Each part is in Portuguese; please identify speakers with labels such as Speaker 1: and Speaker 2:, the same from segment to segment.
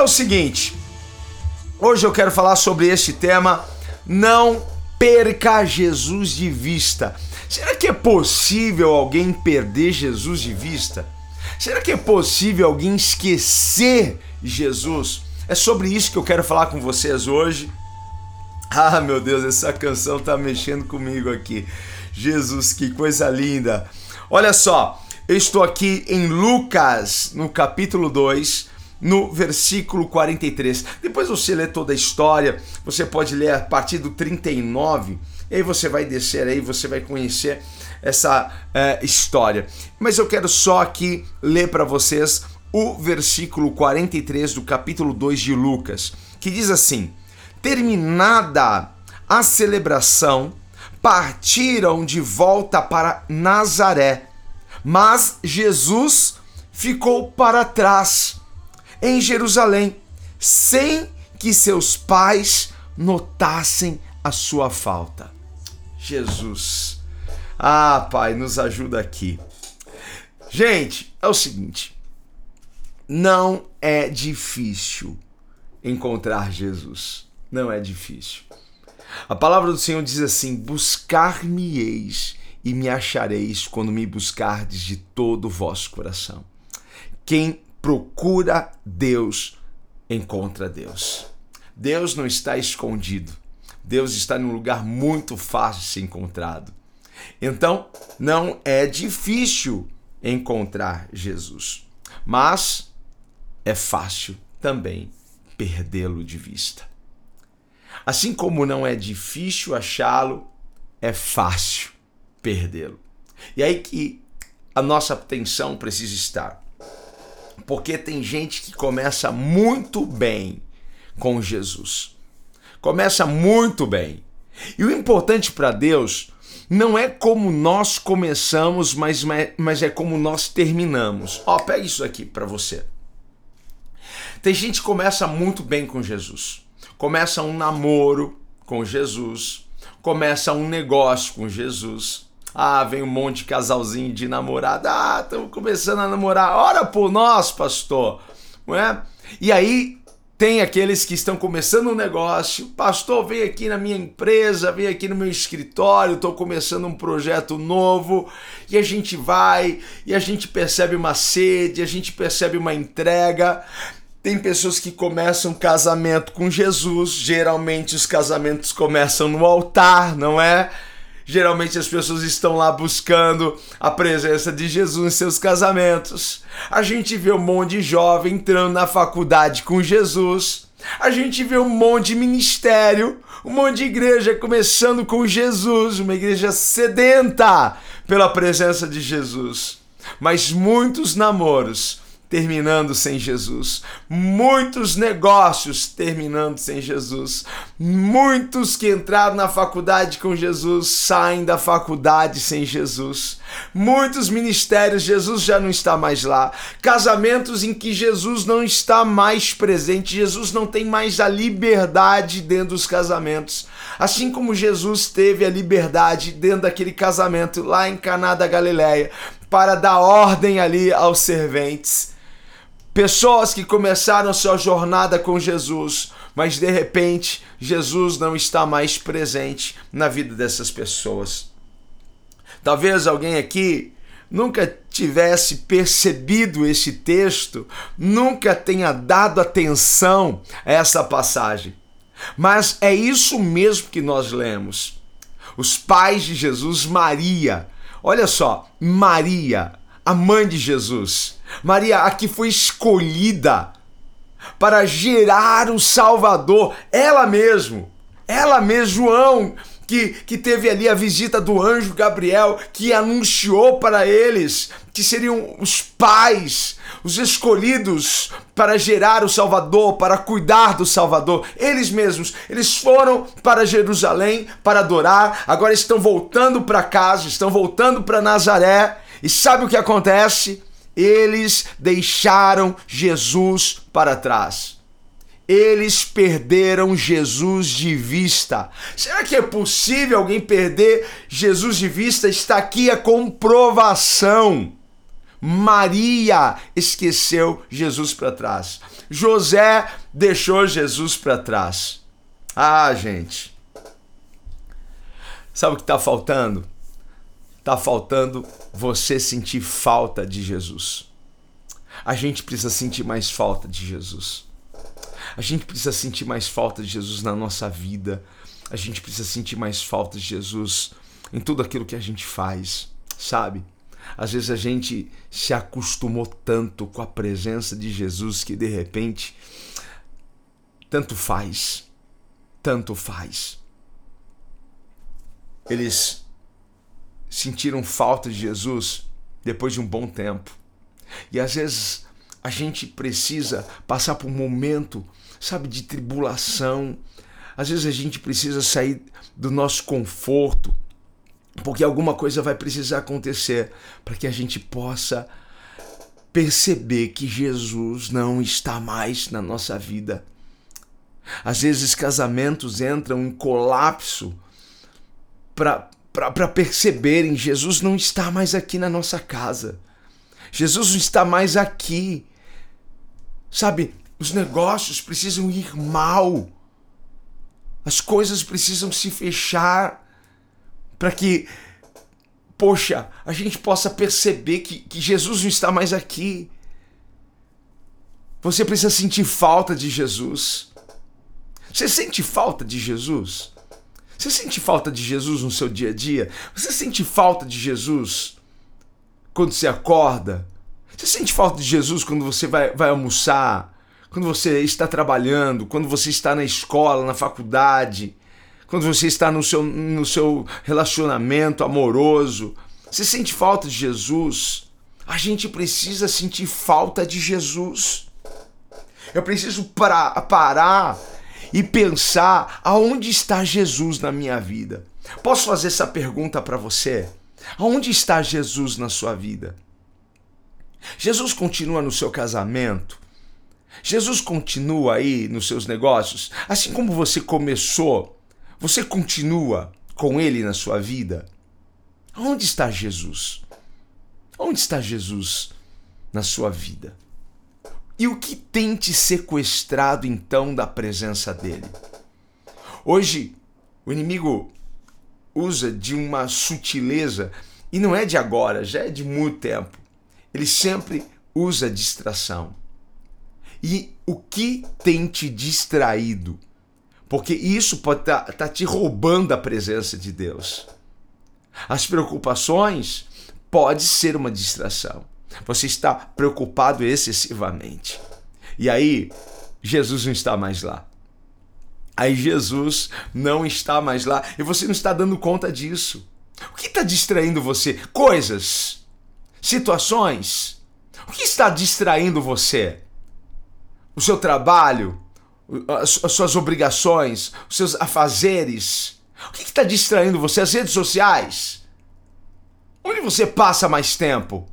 Speaker 1: É o seguinte, hoje eu quero falar sobre este tema, não perca Jesus de vista. Será que é possível alguém perder Jesus de vista? Será que é possível alguém esquecer Jesus? É sobre isso que eu quero falar com vocês hoje. Ah, meu Deus, essa canção tá mexendo comigo aqui. Jesus, que coisa linda. Olha só, eu estou aqui em Lucas, no capítulo 2, no versículo 43. Depois você lê toda a história, você pode ler a partir do 39, e aí você vai descer aí, você vai conhecer essa é, história. Mas eu quero só aqui ler para vocês o versículo 43 do capítulo 2 de Lucas, que diz assim: Terminada a celebração, partiram de volta para Nazaré, mas Jesus ficou para trás em Jerusalém, sem que seus pais notassem a sua falta. Jesus. Ah, Pai, nos ajuda aqui. Gente, é o seguinte: não é difícil encontrar Jesus. Não é difícil. A palavra do Senhor diz assim: Buscar-me-eis e me achareis quando me buscardes de todo o vosso coração. Quem procura Deus, encontra Deus. Deus não está escondido. Deus está num lugar muito fácil de ser encontrado. Então, não é difícil encontrar Jesus, mas é fácil também perdê-lo de vista. Assim como não é difícil achá-lo, é fácil perdê-lo. E aí que a nossa atenção precisa estar. Porque tem gente que começa muito bem com Jesus. Começa muito bem. E o importante para Deus não é como nós começamos, mas, mas é como nós terminamos. Ó, pega isso aqui para você. Tem gente que começa muito bem com Jesus. Começa um namoro com Jesus, começa um negócio com Jesus, ah, vem um monte de casalzinho de namorada. Ah, estamos começando a namorar. Ora por nós, pastor. Não é? E aí tem aqueles que estão começando um negócio. Pastor, vem aqui na minha empresa, vem aqui no meu escritório, estou começando um projeto novo. E a gente vai, e a gente percebe uma sede, a gente percebe uma entrega. Tem pessoas que começam casamento com Jesus. Geralmente os casamentos começam no altar, não é? Geralmente as pessoas estão lá buscando a presença de Jesus em seus casamentos. A gente vê um monte de jovem entrando na faculdade com Jesus. A gente vê um monte de ministério, um monte de igreja começando com Jesus, uma igreja sedenta pela presença de Jesus. Mas muitos namoros terminando sem Jesus, muitos negócios terminando sem Jesus, muitos que entraram na faculdade com Jesus saem da faculdade sem Jesus, muitos ministérios Jesus já não está mais lá, casamentos em que Jesus não está mais presente, Jesus não tem mais a liberdade dentro dos casamentos, assim como Jesus teve a liberdade dentro daquele casamento lá em Caná da Galileia para dar ordem ali aos serventes. Pessoas que começaram sua jornada com Jesus, mas de repente Jesus não está mais presente na vida dessas pessoas. Talvez alguém aqui nunca tivesse percebido esse texto, nunca tenha dado atenção a essa passagem. Mas é isso mesmo que nós lemos. Os pais de Jesus, Maria, olha só, Maria, a mãe de Jesus, Maria, a que foi escolhida para gerar o Salvador, ela mesmo, ela mesmo, João, que, que teve ali a visita do anjo Gabriel, que anunciou para eles que seriam os pais, os escolhidos para gerar o Salvador, para cuidar do Salvador. Eles mesmos, eles foram para Jerusalém para adorar, agora estão voltando para casa, estão voltando para Nazaré. E sabe o que acontece? Eles deixaram Jesus para trás eles perderam Jesus de vista. Será que é possível alguém perder Jesus de vista? Está aqui a comprovação. Maria esqueceu Jesus para trás. José deixou Jesus para trás. Ah, gente. Sabe o que está faltando? Está faltando você sentir falta de Jesus. A gente precisa sentir mais falta de Jesus. A gente precisa sentir mais falta de Jesus na nossa vida. A gente precisa sentir mais falta de Jesus em tudo aquilo que a gente faz, sabe? Às vezes a gente se acostumou tanto com a presença de Jesus que de repente tanto faz, tanto faz. Eles sentiram falta de Jesus depois de um bom tempo. E às vezes a gente precisa passar por um momento sabe, de tribulação. Às vezes a gente precisa sair do nosso conforto, porque alguma coisa vai precisar acontecer para que a gente possa perceber que Jesus não está mais na nossa vida. Às vezes casamentos entram em colapso para perceberem Jesus não está mais aqui na nossa casa. Jesus não está mais aqui. Sabe, os negócios precisam ir mal. As coisas precisam se fechar para que, poxa, a gente possa perceber que, que Jesus não está mais aqui. Você precisa sentir falta de Jesus. Você sente falta de Jesus? Você sente falta de Jesus no seu dia a dia? Você sente falta de Jesus quando você acorda? Você sente falta de Jesus quando você vai, vai almoçar? quando você está trabalhando, quando você está na escola, na faculdade, quando você está no seu, no seu relacionamento amoroso, você sente falta de Jesus? A gente precisa sentir falta de Jesus. Eu preciso pra, parar e pensar aonde está Jesus na minha vida. Posso fazer essa pergunta para você? Aonde está Jesus na sua vida? Jesus continua no seu casamento? Jesus continua aí nos seus negócios, assim como você começou, você continua com ele na sua vida? Onde está Jesus? Onde está Jesus na sua vida? E o que tem te sequestrado então da presença dele? Hoje, o inimigo usa de uma sutileza, e não é de agora, já é de muito tempo. Ele sempre usa distração. E o que tem te distraído? Porque isso pode estar tá, tá te roubando a presença de Deus. As preocupações pode ser uma distração. Você está preocupado excessivamente. E aí, Jesus não está mais lá. Aí Jesus não está mais lá e você não está dando conta disso. O que está distraindo você? Coisas, situações. O que está distraindo você? o seu trabalho, as, suas obrigações, os seus afazeres? O que está distraindo você? As redes sociais? Onde você passa mais tempo?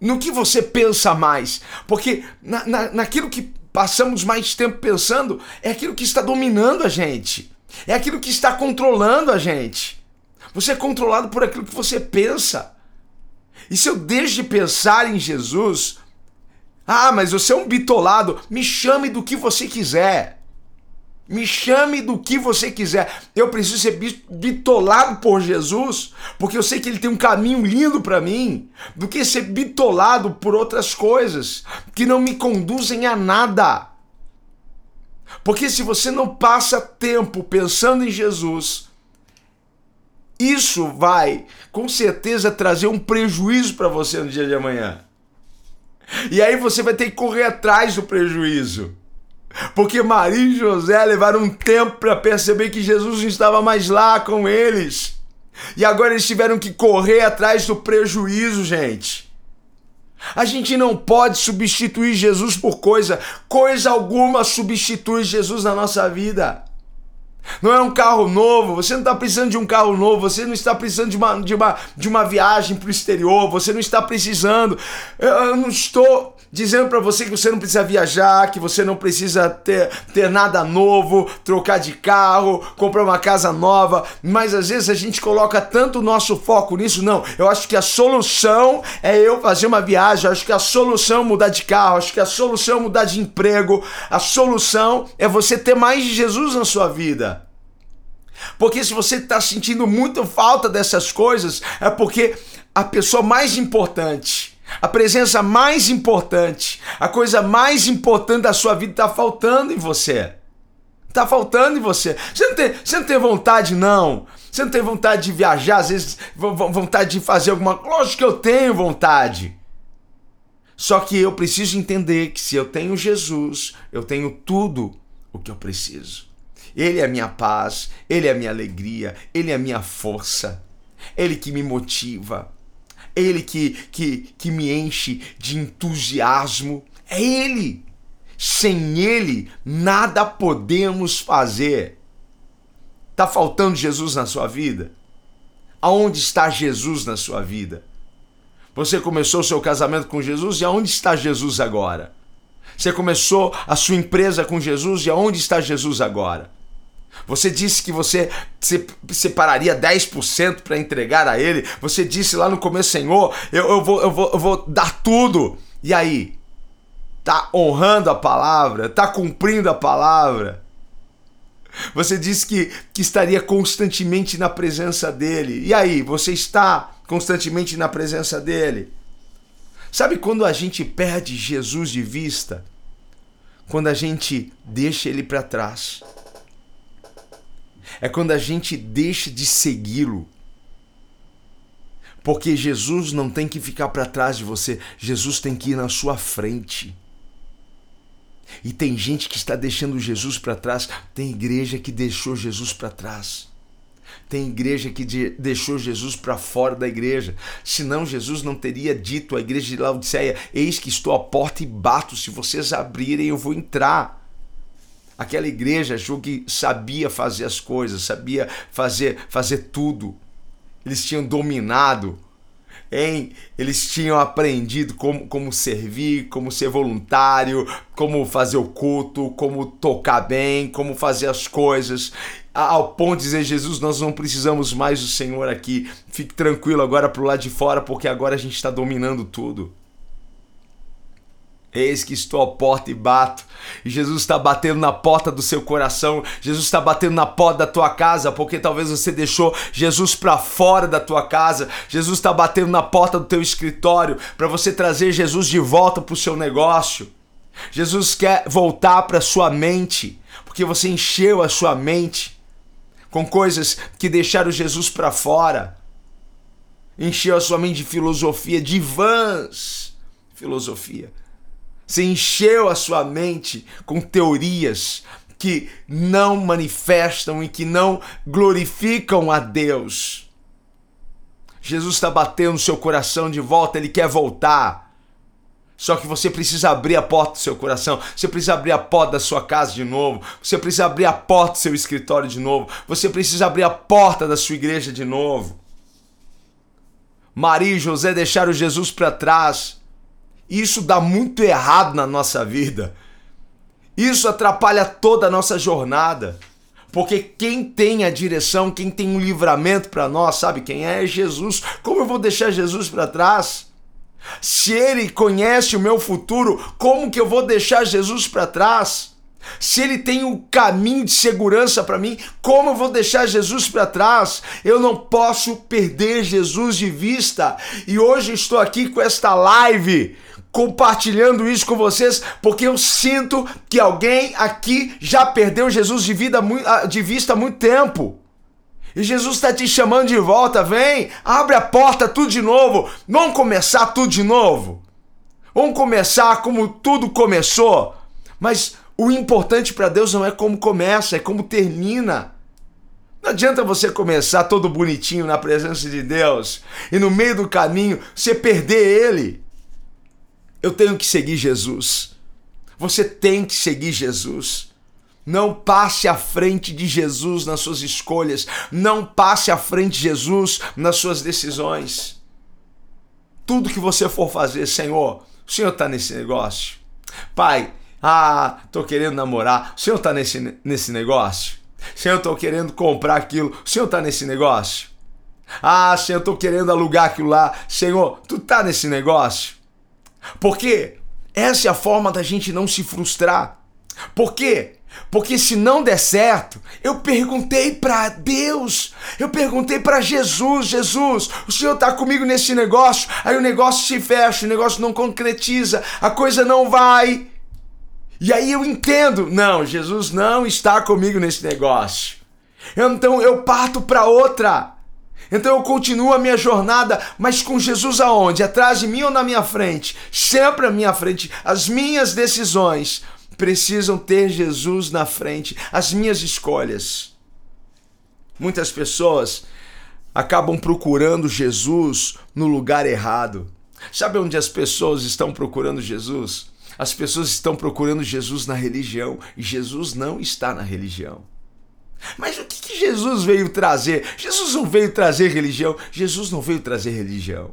Speaker 1: No que você pensa mais? Porque na, na, naquilo que passamos mais tempo pensando é aquilo que está dominando a gente, é aquilo que está controlando a gente. Você é controlado por aquilo que você pensa. E se eu deixo de pensar em Jesus, ah, mas você é um bitolado. Me chame do que você quiser. Me chame do que você quiser. Eu preciso ser bitolado por Jesus, porque eu sei que ele tem um caminho lindo para mim, do que ser bitolado por outras coisas que não me conduzem a nada. Porque se você não passa tempo pensando em Jesus, isso vai com certeza trazer um prejuízo para você no dia de amanhã. E aí você vai ter que correr atrás do prejuízo. Porque Maria e José levaram um tempo para perceber que Jesus não estava mais lá com eles. E agora eles tiveram que correr atrás do prejuízo, gente. A gente não pode substituir Jesus por coisa, coisa alguma substitui Jesus na nossa vida. Não é um carro novo, você não está precisando de um carro novo, você não está precisando de uma, de uma, de uma viagem para o exterior, você não está precisando. Eu, eu não estou dizendo para você que você não precisa viajar, que você não precisa ter, ter nada novo, trocar de carro, comprar uma casa nova, mas às vezes a gente coloca tanto o nosso foco nisso. Não, eu acho que a solução é eu fazer uma viagem, eu acho que a solução é mudar de carro, acho que a solução é mudar de emprego, a solução é você ter mais de Jesus na sua vida. Porque se você está sentindo muito falta dessas coisas, é porque a pessoa mais importante, a presença mais importante, a coisa mais importante da sua vida está faltando em você. Está faltando em você. Você não, tem, você não tem vontade, não. Você não tem vontade de viajar, às vezes vontade de fazer alguma coisa. Lógico que eu tenho vontade. Só que eu preciso entender que se eu tenho Jesus, eu tenho tudo o que eu preciso. Ele é a minha paz, Ele é a minha alegria, Ele é a minha força, Ele que me motiva, Ele que, que, que me enche de entusiasmo. É Ele. Sem Ele, nada podemos fazer. Está faltando Jesus na sua vida? Aonde está Jesus na sua vida? Você começou o seu casamento com Jesus e aonde está Jesus agora? Você começou a sua empresa com Jesus e aonde está Jesus agora? Você disse que você separaria 10% para entregar a Ele. Você disse lá no começo, Senhor, eu, eu, vou, eu, vou, eu vou dar tudo. E aí? Tá honrando a palavra? Tá cumprindo a palavra? Você disse que, que estaria constantemente na presença dele. E aí? Você está constantemente na presença dele? Sabe quando a gente perde Jesus de vista? Quando a gente deixa ele para trás é quando a gente deixa de segui-lo. Porque Jesus não tem que ficar para trás de você, Jesus tem que ir na sua frente. E tem gente que está deixando Jesus para trás, tem igreja que deixou Jesus para trás. Tem igreja que de, deixou Jesus para fora da igreja. Senão Jesus não teria dito à igreja de Laodiceia: Eis que estou à porta e bato, se vocês abrirem eu vou entrar. Aquela igreja achou que sabia fazer as coisas, sabia fazer, fazer tudo. Eles tinham dominado, hein? Eles tinham aprendido como, como servir, como ser voluntário, como fazer o culto, como tocar bem, como fazer as coisas. Ao ponto de dizer, Jesus, nós não precisamos mais do Senhor aqui. Fique tranquilo agora pro lado de fora, porque agora a gente está dominando tudo. Eis que estou à porta e bato. E Jesus está batendo na porta do seu coração. Jesus está batendo na porta da tua casa, porque talvez você deixou Jesus para fora da tua casa. Jesus está batendo na porta do teu escritório para você trazer Jesus de volta para o seu negócio. Jesus quer voltar para sua mente, porque você encheu a sua mente com coisas que deixaram Jesus para fora. Encheu a sua mente de filosofia, de vãs filosofia você encheu a sua mente com teorias que não manifestam e que não glorificam a Deus. Jesus está batendo no seu coração de volta, ele quer voltar. Só que você precisa abrir a porta do seu coração, você precisa abrir a porta da sua casa de novo, você precisa abrir a porta do seu escritório de novo, você precisa abrir a porta da sua igreja de novo. Maria e José deixaram Jesus para trás isso dá muito errado na nossa vida. Isso atrapalha toda a nossa jornada. Porque quem tem a direção, quem tem um livramento para nós, sabe quem é? É Jesus. Como eu vou deixar Jesus para trás? Se ele conhece o meu futuro, como que eu vou deixar Jesus para trás? Se ele tem um caminho de segurança para mim, como eu vou deixar Jesus para trás? Eu não posso perder Jesus de vista. E hoje estou aqui com esta live compartilhando isso com vocês, porque eu sinto que alguém aqui já perdeu Jesus de, vida, ah, de vista há muito tempo. E Jesus está te chamando de volta, vem, abre a porta tudo de novo, vamos começar tudo de novo. Vamos começar como tudo começou. Mas O importante para Deus não é como começa, é como termina. Não adianta você começar todo bonitinho na presença de Deus e no meio do caminho você perder Ele. Eu tenho que seguir Jesus. Você tem que seguir Jesus. Não passe à frente de Jesus nas suas escolhas. Não passe à frente de Jesus nas suas decisões. Tudo que você for fazer, Senhor, o Senhor está nesse negócio. Pai, ah, tô querendo namorar. O Senhor está nesse, nesse negócio? Senhor, eu tô querendo comprar aquilo. O Senhor está nesse negócio? Ah, Senhor, eu tô querendo alugar aquilo lá. Senhor, tu tá nesse negócio? Porque essa é a forma da gente não se frustrar. Por quê? Porque se não der certo, eu perguntei para Deus, eu perguntei para Jesus, Jesus, o Senhor está comigo nesse negócio? Aí o negócio se fecha, o negócio não concretiza, a coisa não vai. E aí eu entendo, não, Jesus não está comigo nesse negócio. Então eu parto para outra. Então eu continuo a minha jornada, mas com Jesus aonde? Atrás de mim ou na minha frente? Sempre à minha frente. As minhas decisões precisam ter Jesus na frente, as minhas escolhas. Muitas pessoas acabam procurando Jesus no lugar errado. Sabe onde as pessoas estão procurando Jesus? As pessoas estão procurando Jesus na religião e Jesus não está na religião. Mas o que, que Jesus veio trazer? Jesus não veio trazer religião. Jesus não veio trazer religião.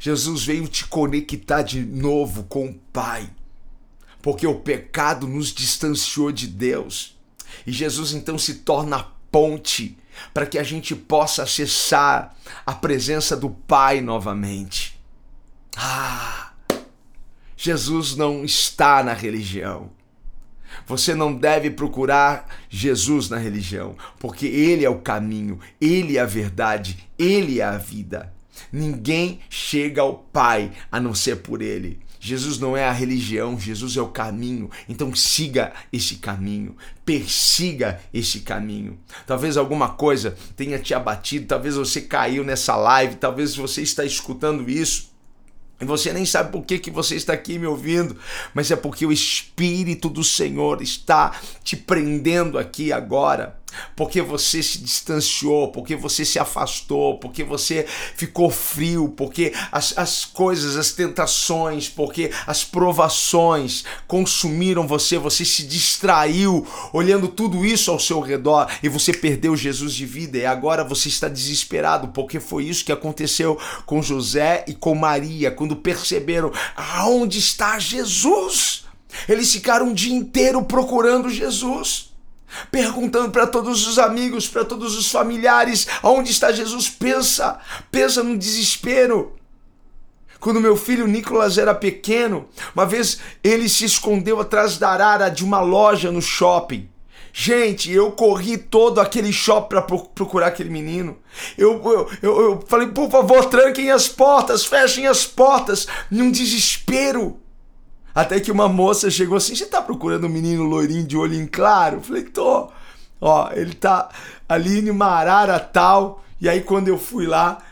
Speaker 1: Jesus veio te conectar de novo com o Pai. Porque o pecado nos distanciou de Deus. E Jesus então se torna a ponte para que a gente possa acessar a presença do Pai novamente. Ah! Jesus não está na religião. Você não deve procurar Jesus na religião, porque Ele é o caminho, Ele é a verdade, Ele é a vida. Ninguém chega ao Pai a não ser por Ele. Jesus não é a religião, Jesus é o caminho. Então siga esse caminho, persiga esse caminho. Talvez alguma coisa tenha te abatido, talvez você caiu nessa live, talvez você está escutando isso e você nem sabe por que, que você está aqui me ouvindo, mas é porque o Espírito do Senhor está te prendendo aqui agora porque você se distanciou, porque você se afastou, porque você ficou frio, porque as, as coisas, as tentações, porque as provações consumiram você, você se distraiu olhando tudo isso ao seu redor e você perdeu Jesus de vida e agora você está desesperado, porque foi isso que aconteceu com José e com Maria quando perceberam aonde está Jesus. Eles ficaram um dia inteiro procurando Jesus perguntando para todos os amigos, para todos os familiares, aonde está Jesus? Pensa, pensa no desespero. Quando meu filho Nicolas era pequeno, uma vez ele se escondeu atrás da arara de uma loja no shopping. Gente, eu corri todo aquele shopping para procurar aquele menino. Eu, eu, eu, eu falei, por favor, tranquem as portas, fechem as portas, num desespero. Até que uma moça chegou assim: Você tá procurando um menino loirinho de olho em claro? Eu falei: Tô. Ó, ele tá ali em Marara tal. E aí quando eu fui lá,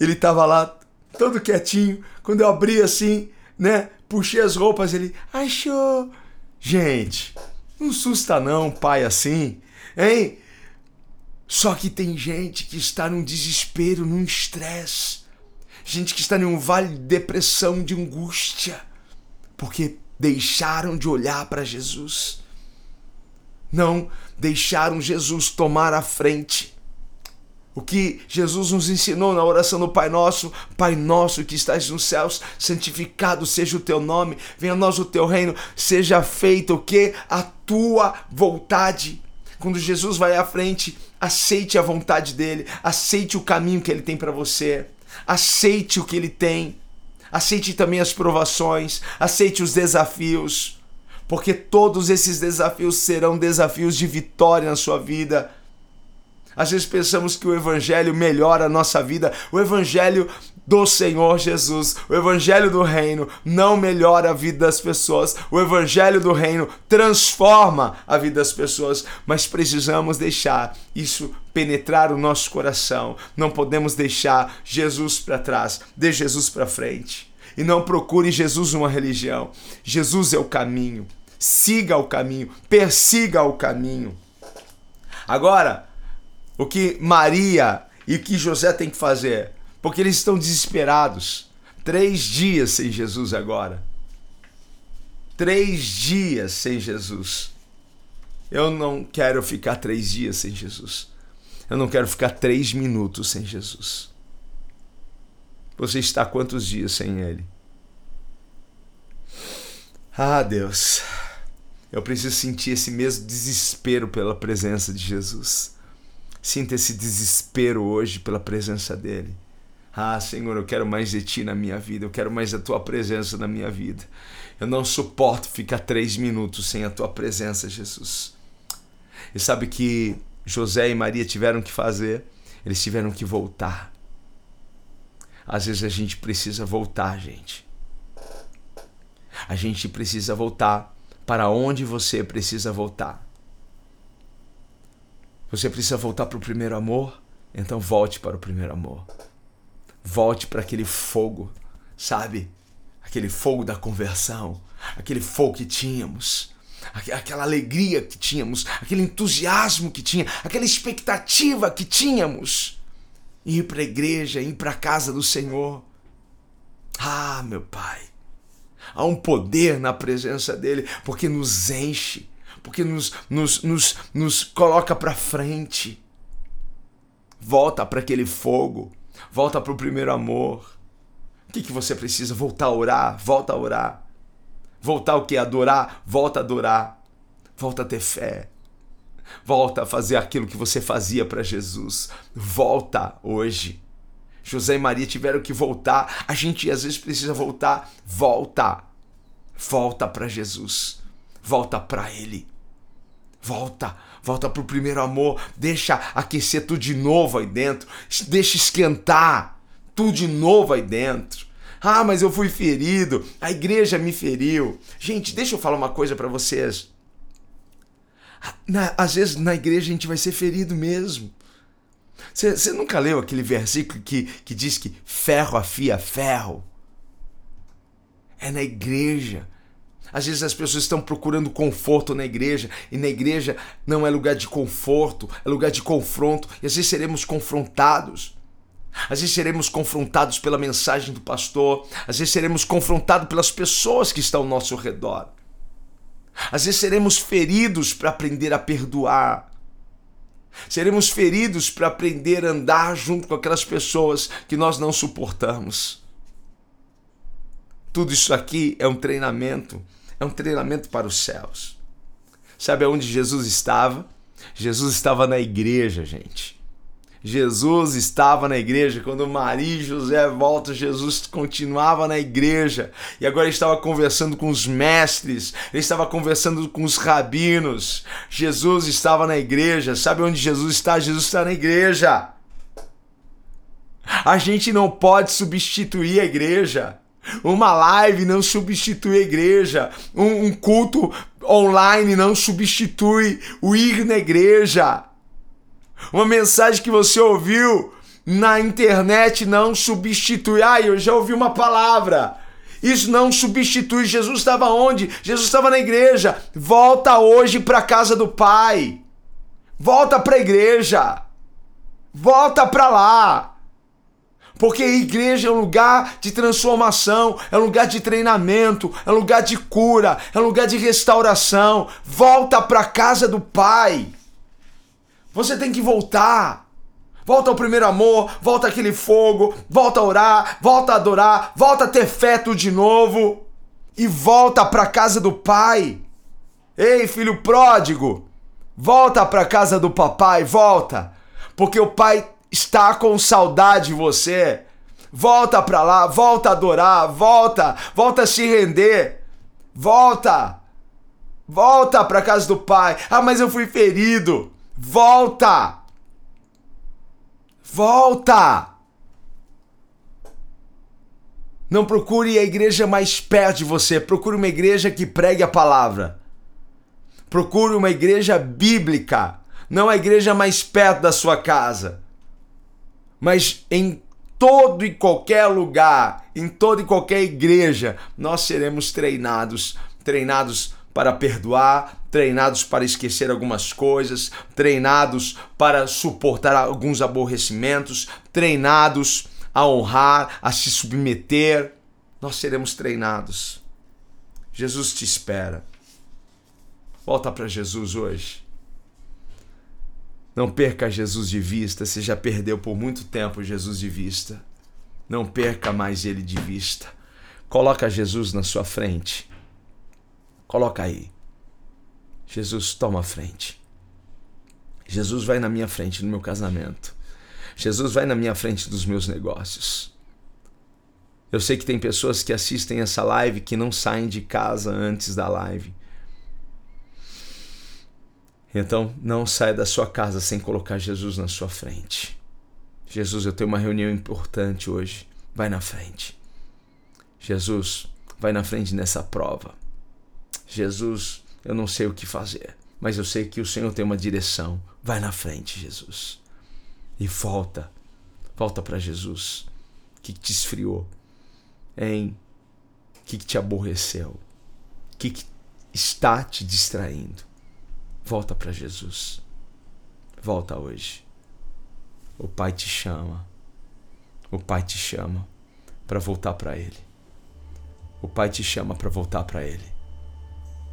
Speaker 1: ele tava lá todo quietinho. Quando eu abri assim, né? Puxei as roupas, ele achou. Gente, não susta não, pai, assim, hein? Só que tem gente que está num desespero, num estresse. Gente que está em um vale de depressão, de angústia porque deixaram de olhar para Jesus. Não deixaram Jesus tomar a frente. O que Jesus nos ensinou na oração do Pai Nosso, Pai Nosso que estás nos céus, santificado seja o teu nome, venha a nós o teu reino, seja feita o que? A tua vontade. Quando Jesus vai à frente, aceite a vontade dele, aceite o caminho que ele tem para você, aceite o que ele tem aceite também as provações, aceite os desafios, porque todos esses desafios serão desafios de vitória na sua vida. Às vezes pensamos que o Evangelho melhora a nossa vida. O Evangelho do Senhor Jesus, o Evangelho do Reino não melhora a vida das pessoas. O Evangelho do Reino transforma a vida das pessoas. Mas precisamos deixar isso penetrar o nosso coração. Não podemos deixar Jesus para trás, dê Jesus para frente. E não procure Jesus uma religião. Jesus é o caminho. siga o caminho, persiga o caminho. Agora, o que Maria e o que José tem que fazer? Porque eles estão desesperados. Três dias sem Jesus agora. Três dias sem Jesus. Eu não quero ficar três dias sem Jesus. Eu não quero ficar três minutos sem Jesus. Você está quantos dias sem Ele? Ah, Deus, eu preciso sentir esse mesmo desespero pela presença de Jesus. Sinta esse desespero hoje pela presença dEle. Ah, Senhor, eu quero mais de Ti na minha vida, eu quero mais da Tua presença na minha vida. Eu não suporto ficar três minutos sem a Tua presença, Jesus. E sabe que José e Maria tiveram que fazer? Eles tiveram que voltar. Às vezes a gente precisa voltar, gente. A gente precisa voltar para onde você precisa voltar. Você precisa voltar para o primeiro amor? Então volte para o primeiro amor. Volte para aquele fogo, sabe? Aquele fogo da conversão, aquele fogo que tínhamos aquela alegria que tínhamos, aquele entusiasmo que tinha, aquela expectativa que tínhamos. Ir para a igreja, ir para a casa do Senhor. Ah, meu Pai, há um poder na presença dEle, porque nos enche, porque nos, nos, nos, nos coloca para frente. Volta para aquele fogo, volta para o primeiro amor. O que, que você precisa? Voltar a orar, volta a orar. Voltar o que? Adorar? Volta a adorar. Volta a ter fé. Volta a fazer aquilo que você fazia para Jesus. Volta hoje. José e Maria tiveram que voltar. A gente às vezes precisa voltar. Volta. Volta para Jesus. Volta para Ele. Volta. Volta para o primeiro amor. Deixa aquecer tudo de novo aí dentro. Deixa esquentar tudo de novo aí dentro. Ah, mas eu fui ferido, a igreja me feriu. Gente, deixa eu falar uma coisa para vocês. Na, às vezes na igreja a gente vai ser ferido mesmo. Você nunca leu aquele versículo que, que diz que ferro afia ferro? É na igreja. Às vezes as pessoas estão procurando conforto na igreja, e na igreja não é lugar de conforto, é lugar de confronto, e às vezes seremos confrontados. Às vezes seremos confrontados pela mensagem do pastor, às vezes seremos confrontados pelas pessoas que estão ao nosso redor. Às vezes seremos feridos para aprender a perdoar. Seremos feridos para aprender a andar junto com aquelas pessoas que nós não suportamos. Tudo isso aqui é um treinamento, é um treinamento para os céus. Sabe aonde Jesus estava? Jesus estava na igreja, gente. Jesus estava na igreja. Quando Maria e José voltam, Jesus continuava na igreja. E agora ele estava conversando com os mestres, ele estava conversando com os rabinos. Jesus estava na igreja. Sabe onde Jesus está? Jesus está na igreja. A gente não pode substituir a igreja. Uma live não substitui a igreja. Um, um culto online não substitui o ir na igreja. Uma mensagem que você ouviu na internet não substitui. Ah, eu já ouvi uma palavra. Isso não substitui. Jesus estava onde? Jesus estava na igreja. Volta hoje para a casa do Pai. Volta para a igreja. Volta para lá. Porque a igreja é um lugar de transformação, é um lugar de treinamento, é um lugar de cura, é um lugar de restauração. Volta para a casa do Pai. Você tem que voltar. Volta ao primeiro amor, volta aquele fogo, volta a orar, volta a adorar, volta a ter fé tudo de novo e volta para a casa do pai. Ei, filho pródigo, volta para a casa do papai, volta, porque o pai está com saudade de você. Volta para lá, volta a adorar, volta, volta a se render. Volta. Volta para casa do pai. Ah, mas eu fui ferido. Volta! Volta! Não procure a igreja mais perto de você, procure uma igreja que pregue a palavra. Procure uma igreja bíblica, não a igreja mais perto da sua casa. Mas em todo e qualquer lugar, em toda e qualquer igreja, nós seremos treinados, treinados para perdoar, treinados para esquecer algumas coisas, treinados para suportar alguns aborrecimentos, treinados a honrar, a se submeter. Nós seremos treinados. Jesus te espera. Volta para Jesus hoje. Não perca Jesus de vista. Você já perdeu por muito tempo Jesus de vista. Não perca mais ele de vista. Coloca Jesus na sua frente. Coloca aí. Jesus toma a frente. Jesus vai na minha frente no meu casamento. Jesus vai na minha frente dos meus negócios. Eu sei que tem pessoas que assistem essa live que não saem de casa antes da live. Então, não saia da sua casa sem colocar Jesus na sua frente. Jesus, eu tenho uma reunião importante hoje. Vai na frente. Jesus, vai na frente nessa prova. Jesus, eu não sei o que fazer, mas eu sei que o Senhor tem uma direção. Vai na frente, Jesus. E volta. Volta para Jesus. Que te esfriou? O que te aborreceu? Que está te distraindo? Volta para Jesus. Volta hoje. O Pai te chama. O Pai te chama para voltar para Ele. O Pai te chama para voltar para Ele.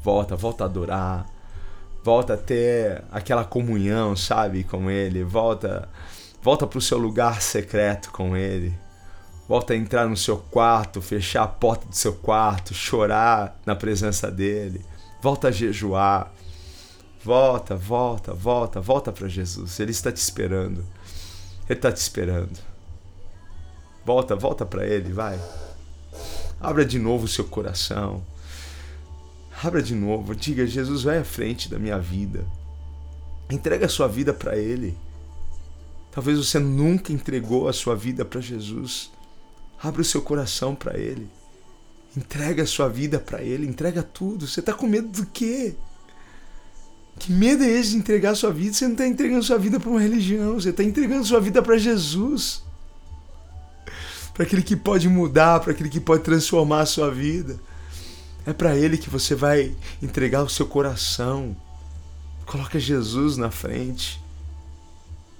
Speaker 1: Volta, volta a adorar. Volta a ter aquela comunhão, sabe, com Ele. Volta, volta para o seu lugar secreto com Ele. Volta a entrar no seu quarto, fechar a porta do seu quarto, chorar na presença dele. Volta a jejuar. Volta, volta, volta, volta para Jesus. Ele está te esperando. Ele está te esperando. Volta, volta para Ele, vai. Abra de novo o seu coração. Abra de novo. Diga: Jesus, vai à frente da minha vida. Entrega a sua vida para Ele. Talvez você nunca entregou a sua vida para Jesus. Abra o seu coração para Ele. Entrega a sua vida para Ele. Entrega tudo. Você está com medo do quê? Que medo é esse de entregar sua vida? Você não está entregando sua vida para uma religião, você está entregando sua vida para Jesus. Para aquele que pode mudar, para aquele que pode transformar a sua vida. É para Ele que você vai entregar o seu coração. Coloca Jesus na frente.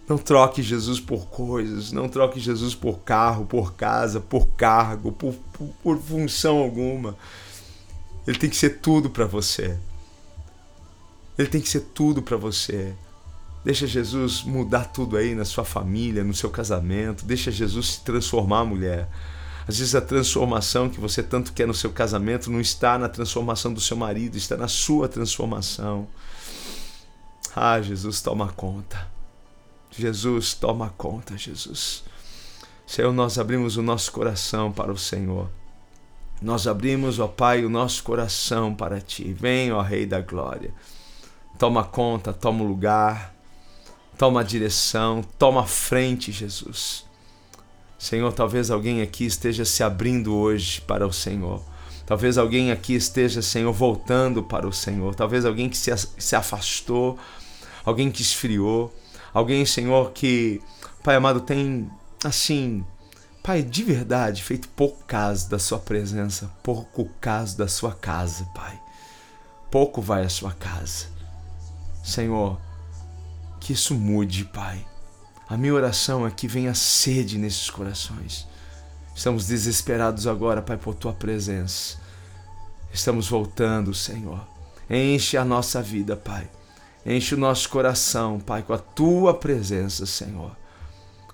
Speaker 1: Não troque Jesus por coisas, não troque Jesus por carro, por casa, por cargo, por, por, por função alguma. Ele tem que ser tudo para você. Ele tem que ser tudo para você. Deixa Jesus mudar tudo aí na sua família, no seu casamento. Deixa Jesus se transformar, mulher. Às vezes a transformação que você tanto quer no seu casamento não está na transformação do seu marido, está na sua transformação. Ah, Jesus, toma conta. Jesus, toma conta, Jesus. Senhor, nós abrimos o nosso coração para o Senhor. Nós abrimos, ó Pai, o nosso coração para Ti. Vem, ó Rei da Glória. Toma conta, toma o lugar, toma a direção, toma a frente, Jesus. Senhor, talvez alguém aqui esteja se abrindo hoje para o Senhor. Talvez alguém aqui esteja, Senhor, voltando para o Senhor. Talvez alguém que se, afastou, alguém que esfriou, alguém, Senhor, que, Pai amado, tem, assim, Pai, de verdade, feito pouco caso da Sua presença, pouco caso da Sua casa, Pai. Pouco vai à Sua casa. Senhor, que isso mude, Pai. A minha oração é que venha sede nesses corações. Estamos desesperados agora, Pai, por tua presença. Estamos voltando, Senhor. Enche a nossa vida, Pai. Enche o nosso coração, Pai, com a tua presença, Senhor.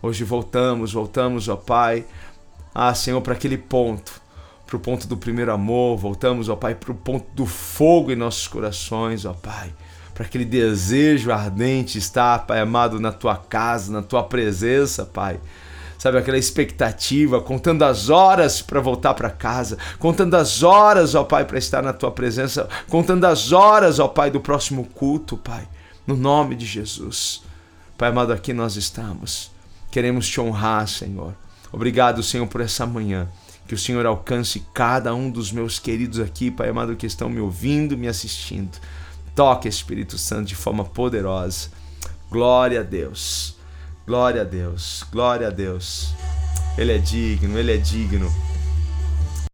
Speaker 1: Hoje voltamos, voltamos, ó Pai, ah, Senhor, para aquele ponto, para o ponto do primeiro amor, voltamos, ó Pai, para o ponto do fogo em nossos corações, ó Pai para aquele desejo ardente estar, Pai amado, na tua casa, na tua presença, Pai. Sabe, aquela expectativa, contando as horas para voltar para casa, contando as horas, ó Pai, para estar na tua presença, contando as horas, ó Pai, do próximo culto, Pai, no nome de Jesus. Pai amado, aqui nós estamos. Queremos te honrar, Senhor. Obrigado, Senhor, por essa manhã. Que o Senhor alcance cada um dos meus queridos aqui, Pai amado, que estão me ouvindo, me assistindo. Toque, Espírito Santo, de forma poderosa. Glória a Deus. Glória a Deus. Glória a Deus. Ele é digno, ele é digno.